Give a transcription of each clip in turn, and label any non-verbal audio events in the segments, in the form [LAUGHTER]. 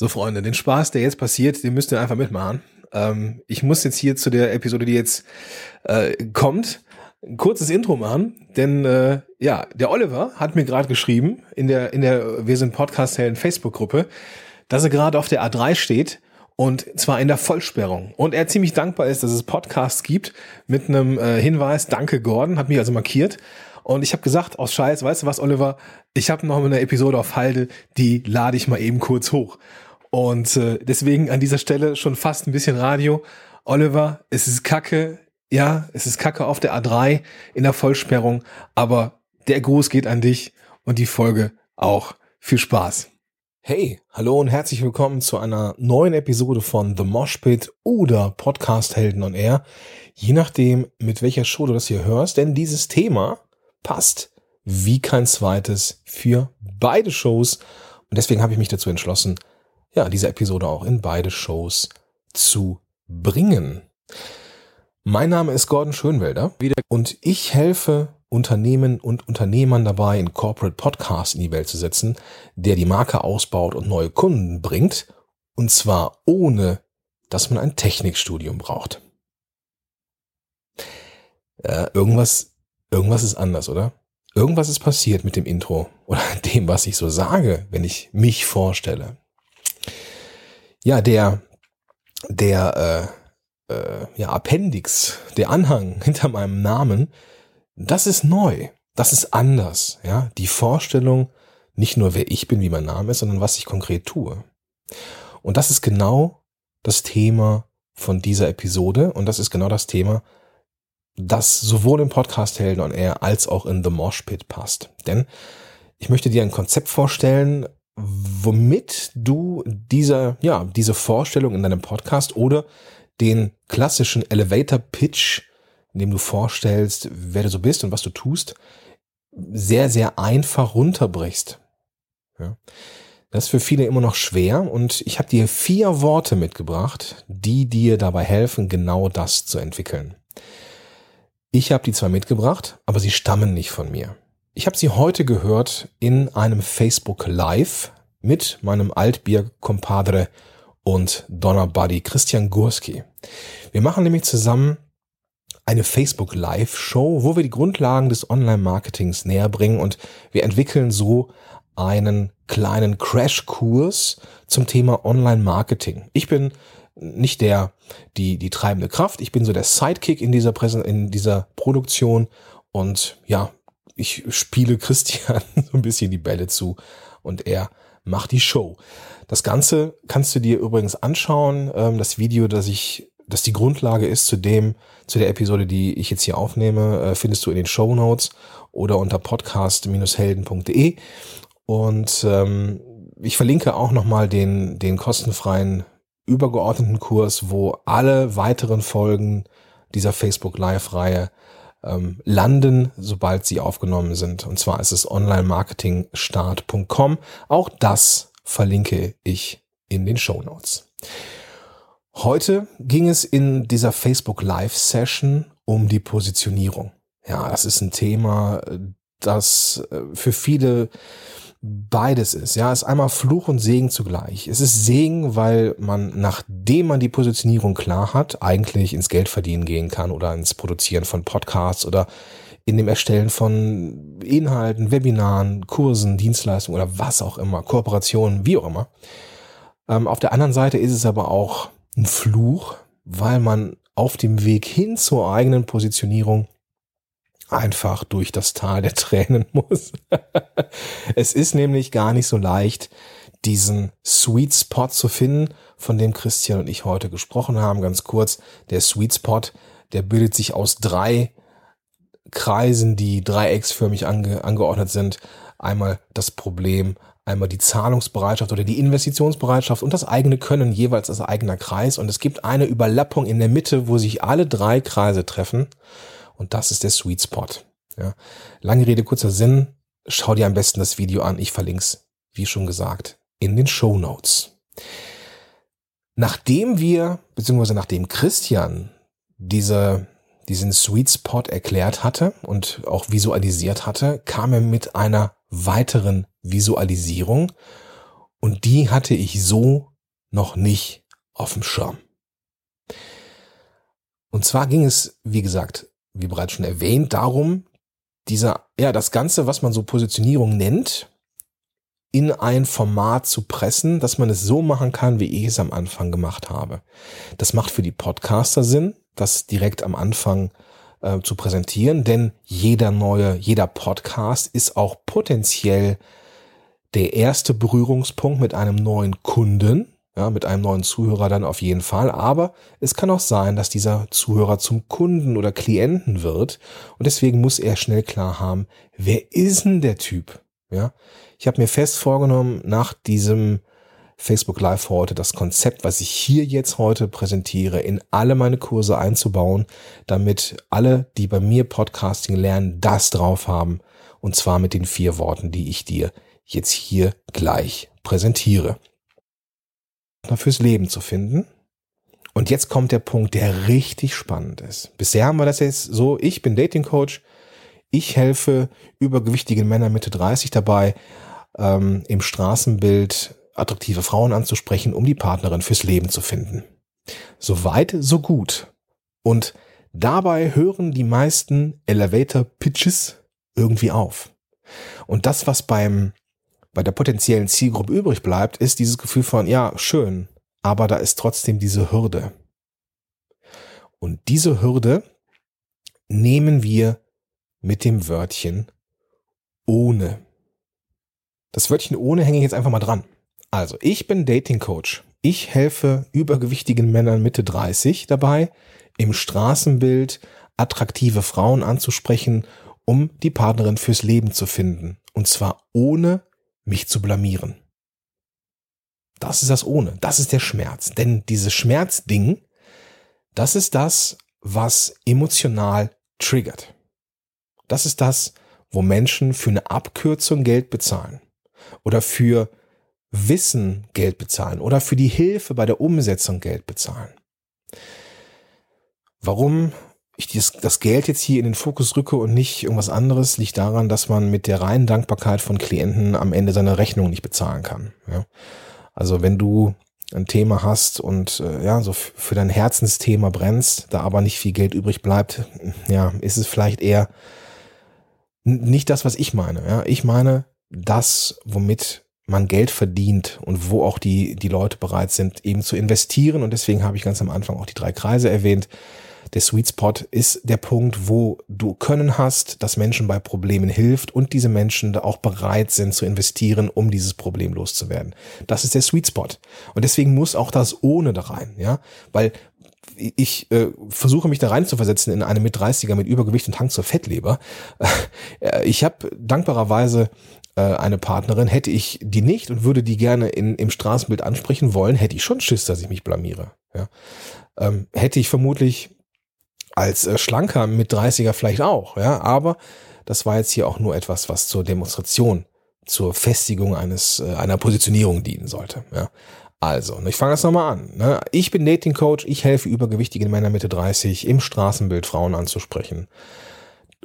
So, Freunde, den Spaß, der jetzt passiert, den müsst ihr einfach mitmachen. Ähm, ich muss jetzt hier zu der Episode, die jetzt äh, kommt, ein kurzes Intro machen, denn äh, ja, der Oliver hat mir gerade geschrieben in der in der wir sind Podcast Helden Facebook Gruppe, dass er gerade auf der A3 steht und zwar in der Vollsperrung und er ziemlich dankbar ist, dass es Podcasts gibt mit einem äh, Hinweis, danke Gordon, hat mich also markiert und ich habe gesagt, aus Scheiß, weißt du was, Oliver, ich habe noch eine Episode auf Halde, die lade ich mal eben kurz hoch. Und äh, deswegen an dieser Stelle schon fast ein bisschen Radio. Oliver, es ist Kacke, ja, es ist Kacke auf der A3 in der Vollsperrung, aber der Gruß geht an dich und die Folge auch. Viel Spaß. Hey, hallo und herzlich willkommen zu einer neuen Episode von The Mosh Pit oder Podcast Helden on Air. Je nachdem, mit welcher Show du das hier hörst, denn dieses Thema passt wie kein zweites für beide Shows. Und deswegen habe ich mich dazu entschlossen, ja, diese Episode auch in beide Shows zu bringen. Mein Name ist Gordon Schönwelder und ich helfe Unternehmen und Unternehmern dabei, einen Corporate Podcast in die Welt zu setzen, der die Marke ausbaut und neue Kunden bringt, und zwar ohne, dass man ein Technikstudium braucht. Äh, irgendwas, irgendwas ist anders, oder? Irgendwas ist passiert mit dem Intro oder [LAUGHS] dem, was ich so sage, wenn ich mich vorstelle. Ja, der, der, äh, äh, ja, Appendix, der Anhang [LAUGHS] hinter meinem Namen, das ist neu. Das ist anders, ja. Die Vorstellung, nicht nur wer ich bin, wie mein Name ist, sondern was ich konkret tue. Und das ist genau das Thema von dieser Episode und das ist genau das Thema, das sowohl im Podcast Helden on Air als auch in The Mosh Pit passt. Denn ich möchte dir ein Konzept vorstellen, womit du dieser, ja, diese Vorstellung in deinem Podcast oder den klassischen Elevator Pitch, in dem du vorstellst, wer du so bist und was du tust, sehr, sehr einfach runterbrichst. Ja. Das ist für viele immer noch schwer und ich habe dir vier Worte mitgebracht, die dir dabei helfen, genau das zu entwickeln. Ich habe die zwar mitgebracht, aber sie stammen nicht von mir. Ich habe sie heute gehört in einem Facebook Live mit meinem Altbier-Compadre und Donner-Buddy Christian Gurski. Wir machen nämlich zusammen eine Facebook Live-Show, wo wir die Grundlagen des Online-Marketings näher bringen und wir entwickeln so einen kleinen Crashkurs zum Thema Online-Marketing. Ich bin nicht der, die, die treibende Kraft. Ich bin so der Sidekick in dieser Präsen in dieser Produktion und ja, ich spiele Christian [LAUGHS] so ein bisschen die Bälle zu und er macht die Show. Das Ganze kannst du dir übrigens anschauen. Ähm, das Video, das ich, das die Grundlage ist zu dem, zu der Episode, die ich jetzt hier aufnehme, äh, findest du in den Show Notes oder unter podcast-helden.de. Und ähm, ich verlinke auch nochmal den, den kostenfreien übergeordneten Kurs, wo alle weiteren Folgen dieser Facebook Live-Reihe ähm, landen, sobald sie aufgenommen sind. Und zwar ist es onlinemarketingstart.com. Auch das verlinke ich in den Show Notes. Heute ging es in dieser Facebook Live Session um die Positionierung. Ja, das ist ein Thema, das äh, für viele beides ist. Ja, ist einmal Fluch und Segen zugleich. Es ist Segen, weil man, nachdem man die Positionierung klar hat, eigentlich ins Geldverdienen gehen kann oder ins Produzieren von Podcasts oder in dem Erstellen von Inhalten, Webinaren, Kursen, Dienstleistungen oder was auch immer, Kooperationen, wie auch immer. Ähm, auf der anderen Seite ist es aber auch ein Fluch, weil man auf dem Weg hin zur eigenen Positionierung einfach durch das Tal der Tränen [LAUGHS] muss. es ist nämlich gar nicht so leicht, diesen Sweet Spot zu finden, von dem Christian und ich heute gesprochen haben. Ganz kurz, der Sweet Spot, der bildet sich aus drei Kreisen, die dreiecksförmig ange angeordnet sind. Einmal das Problem, einmal die Zahlungsbereitschaft oder die Investitionsbereitschaft und das eigene Können jeweils als eigener Kreis. Und es gibt eine Überlappung in der Mitte, wo sich alle drei Kreise treffen. Und das ist der Sweet Spot. Ja. Lange Rede, kurzer Sinn. Schau dir am besten das Video an. Ich verlinke es, wie schon gesagt, in den Show Notes. Nachdem wir, beziehungsweise nachdem Christian diese, diesen Sweet Spot erklärt hatte und auch visualisiert hatte, kam er mit einer weiteren Visualisierung. Und die hatte ich so noch nicht auf dem Schirm. Und zwar ging es, wie gesagt, wie bereits schon erwähnt, darum, dieser, ja, das Ganze, was man so Positionierung nennt, in ein Format zu pressen, dass man es so machen kann, wie ich es am Anfang gemacht habe. Das macht für die Podcaster Sinn, das direkt am Anfang äh, zu präsentieren, denn jeder neue, jeder Podcast ist auch potenziell der erste Berührungspunkt mit einem neuen Kunden, ja, mit einem neuen Zuhörer dann auf jeden Fall. Aber es kann auch sein, dass dieser Zuhörer zum Kunden oder Klienten wird. Und deswegen muss er schnell klar haben, wer ist denn der Typ? Ja, ich habe mir fest vorgenommen, nach diesem Facebook Live heute das Konzept, was ich hier jetzt heute präsentiere, in alle meine Kurse einzubauen, damit alle, die bei mir Podcasting lernen, das drauf haben. Und zwar mit den vier Worten, die ich dir jetzt hier gleich präsentiere. Fürs Leben zu finden. Und jetzt kommt der Punkt, der richtig spannend ist. Bisher haben wir das jetzt so, ich bin Dating Coach, ich helfe übergewichtigen Männern Mitte 30 dabei, ähm, im Straßenbild attraktive Frauen anzusprechen, um die Partnerin fürs Leben zu finden. So weit, so gut. Und dabei hören die meisten Elevator Pitches irgendwie auf. Und das, was beim bei der potenziellen Zielgruppe übrig bleibt, ist dieses Gefühl von, ja, schön, aber da ist trotzdem diese Hürde. Und diese Hürde nehmen wir mit dem Wörtchen ohne. Das Wörtchen ohne hänge ich jetzt einfach mal dran. Also, ich bin Dating Coach. Ich helfe übergewichtigen Männern Mitte 30 dabei, im Straßenbild attraktive Frauen anzusprechen, um die Partnerin fürs Leben zu finden. Und zwar ohne mich zu blamieren. Das ist das ohne. Das ist der Schmerz. Denn dieses Schmerzding, das ist das, was emotional triggert. Das ist das, wo Menschen für eine Abkürzung Geld bezahlen oder für Wissen Geld bezahlen oder für die Hilfe bei der Umsetzung Geld bezahlen. Warum ich dieses, das Geld jetzt hier in den Fokus rücke und nicht irgendwas anderes, liegt daran, dass man mit der reinen Dankbarkeit von Klienten am Ende seine Rechnung nicht bezahlen kann. Ja? Also wenn du ein Thema hast und äh, ja, so für dein Herzensthema brennst, da aber nicht viel Geld übrig bleibt, ja, ist es vielleicht eher nicht das, was ich meine. Ja? Ich meine das, womit man Geld verdient und wo auch die, die Leute bereit sind, eben zu investieren. Und deswegen habe ich ganz am Anfang auch die drei Kreise erwähnt der Sweet Spot ist der Punkt, wo du Können hast, das Menschen bei Problemen hilft und diese Menschen da auch bereit sind zu investieren, um dieses Problem loszuwerden. Das ist der Sweet Spot. Und deswegen muss auch das ohne da rein, ja, weil ich äh, versuche mich da rein zu versetzen in eine mit 30er mit Übergewicht und Hang zur Fettleber. [LAUGHS] Äh, ich habe dankbarerweise äh, eine Partnerin, hätte ich die nicht und würde die gerne in, im Straßenbild ansprechen wollen, hätte ich schon Schiss, dass ich mich blamiere. Ja. Ähm, hätte ich vermutlich als äh, Schlanker mit 30er vielleicht auch, ja, aber das war jetzt hier auch nur etwas, was zur Demonstration, zur Festigung eines äh, einer Positionierung dienen sollte, ja. Also, ich fange das nochmal an. Ne? Ich bin Dating Coach, ich helfe übergewichtigen Männern Mitte 30 im Straßenbild Frauen anzusprechen,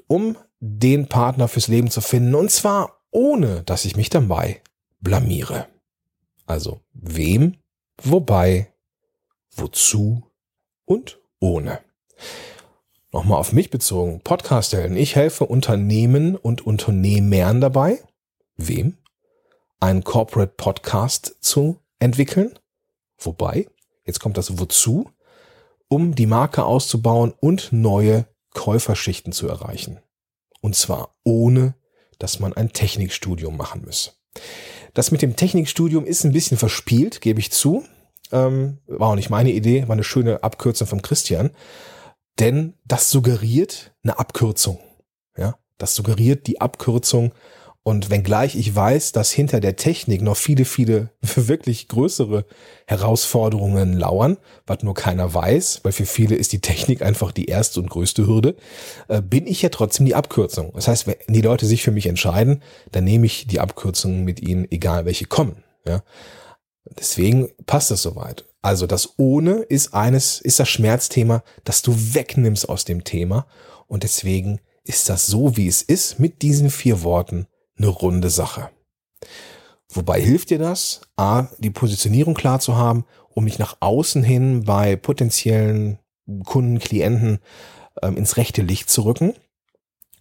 um den Partner fürs Leben zu finden und zwar ohne, dass ich mich dabei blamiere. Also, wem, wobei, wozu und ohne. Nochmal auf mich bezogen. Podcast-Helden. Ich helfe Unternehmen und Unternehmern dabei. Wem? Einen Corporate Podcast zu entwickeln. Wobei, jetzt kommt das Wozu, um die Marke auszubauen und neue Käuferschichten zu erreichen. Und zwar ohne, dass man ein Technikstudium machen muss. Das mit dem Technikstudium ist ein bisschen verspielt, gebe ich zu. Ähm, war auch nicht meine Idee, war eine schöne Abkürzung vom Christian. Denn das suggeriert eine Abkürzung. Ja, das suggeriert die Abkürzung. Und wenngleich ich weiß, dass hinter der Technik noch viele, viele [LAUGHS] wirklich größere Herausforderungen lauern, was nur keiner weiß, weil für viele ist die Technik einfach die erste und größte Hürde, äh, bin ich ja trotzdem die Abkürzung. Das heißt, wenn die Leute sich für mich entscheiden, dann nehme ich die Abkürzungen mit ihnen, egal welche kommen. Ja. Deswegen passt es soweit. Also das ohne ist eines, ist das Schmerzthema, das du wegnimmst aus dem Thema. Und deswegen ist das so, wie es ist, mit diesen vier Worten eine runde Sache. Wobei hilft dir das? A, die Positionierung klar zu haben, um mich nach außen hin bei potenziellen Kunden, Klienten ähm, ins rechte Licht zu rücken.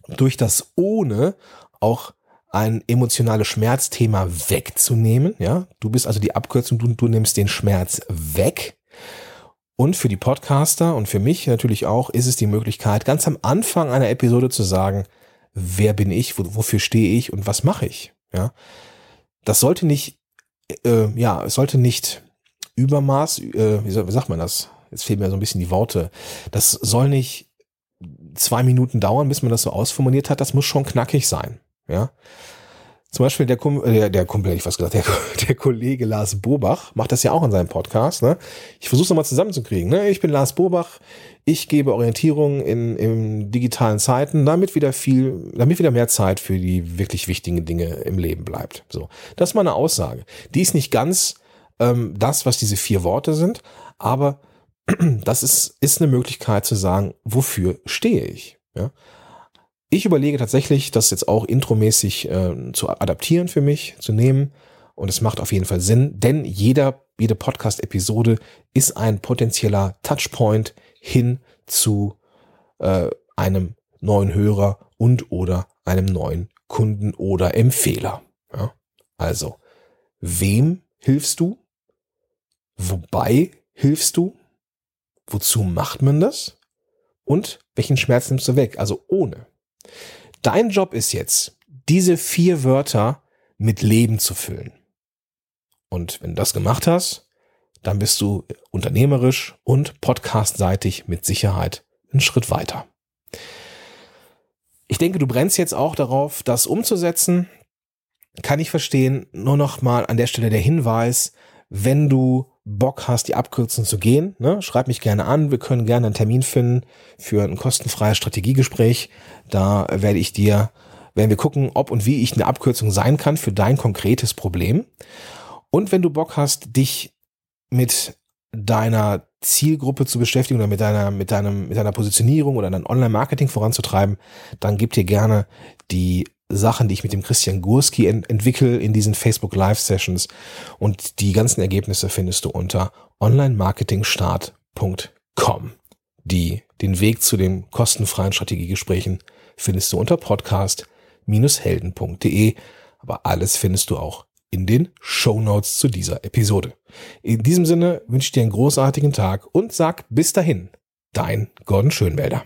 Durch das ohne auch ein emotionales Schmerzthema wegzunehmen. Ja, du bist also die Abkürzung, du, du nimmst den Schmerz weg. Und für die Podcaster und für mich natürlich auch ist es die Möglichkeit, ganz am Anfang einer Episode zu sagen, wer bin ich, wo, wofür stehe ich und was mache ich. Ja, das sollte nicht, äh, ja, es sollte nicht Übermaß, äh, wie sagt man das? Jetzt fehlen mir so ein bisschen die Worte. Das soll nicht zwei Minuten dauern, bis man das so ausformuliert hat. Das muss schon knackig sein. Ja. Zum Beispiel der, Kum, äh, der Kumpel, ich was gesagt, der, [LAUGHS] der Kollege Lars Bobach macht das ja auch in seinem Podcast. Ne? Ich versuche es nochmal zusammenzukriegen. Ne? Ich bin Lars Bobach, ich gebe Orientierung in, in digitalen Zeiten, damit wieder viel, damit wieder mehr Zeit für die wirklich wichtigen Dinge im Leben bleibt. So, das ist meine Aussage. Die ist nicht ganz ähm, das, was diese vier Worte sind, aber [CLEARS THROAT] das ist, ist eine Möglichkeit zu sagen, wofür stehe ich. Ja? Ich überlege tatsächlich, das jetzt auch intromäßig äh, zu adaptieren für mich, zu nehmen. Und es macht auf jeden Fall Sinn, denn jeder, jede Podcast-Episode ist ein potenzieller Touchpoint hin zu äh, einem neuen Hörer und oder einem neuen Kunden oder Empfehler. Ja? Also, wem hilfst du? Wobei hilfst du? Wozu macht man das? Und welchen Schmerz nimmst du weg? Also ohne. Dein Job ist jetzt, diese vier Wörter mit Leben zu füllen. Und wenn du das gemacht hast, dann bist du unternehmerisch und podcastseitig mit Sicherheit einen Schritt weiter. Ich denke, du brennst jetzt auch darauf, das umzusetzen. Kann ich verstehen. Nur noch mal an der Stelle der Hinweis, wenn du Bock hast, die Abkürzung zu gehen, ne, schreib mich gerne an. Wir können gerne einen Termin finden für ein kostenfreies Strategiegespräch. Da werde ich dir, werden wir gucken, ob und wie ich eine Abkürzung sein kann für dein konkretes Problem. Und wenn du Bock hast, dich mit deiner Zielgruppe zu beschäftigen oder mit deiner, mit deinem, mit deiner Positionierung oder dein Online-Marketing voranzutreiben, dann gib dir gerne die Sachen, die ich mit dem Christian Gurski ent entwickle in diesen Facebook Live Sessions. Und die ganzen Ergebnisse findest du unter onlinemaketingstart.com. Die, den Weg zu den kostenfreien Strategiegesprächen findest du unter podcast-helden.de. Aber alles findest du auch in den Show Notes zu dieser Episode. In diesem Sinne wünsche ich dir einen großartigen Tag und sag bis dahin, dein Gordon Schönwälder.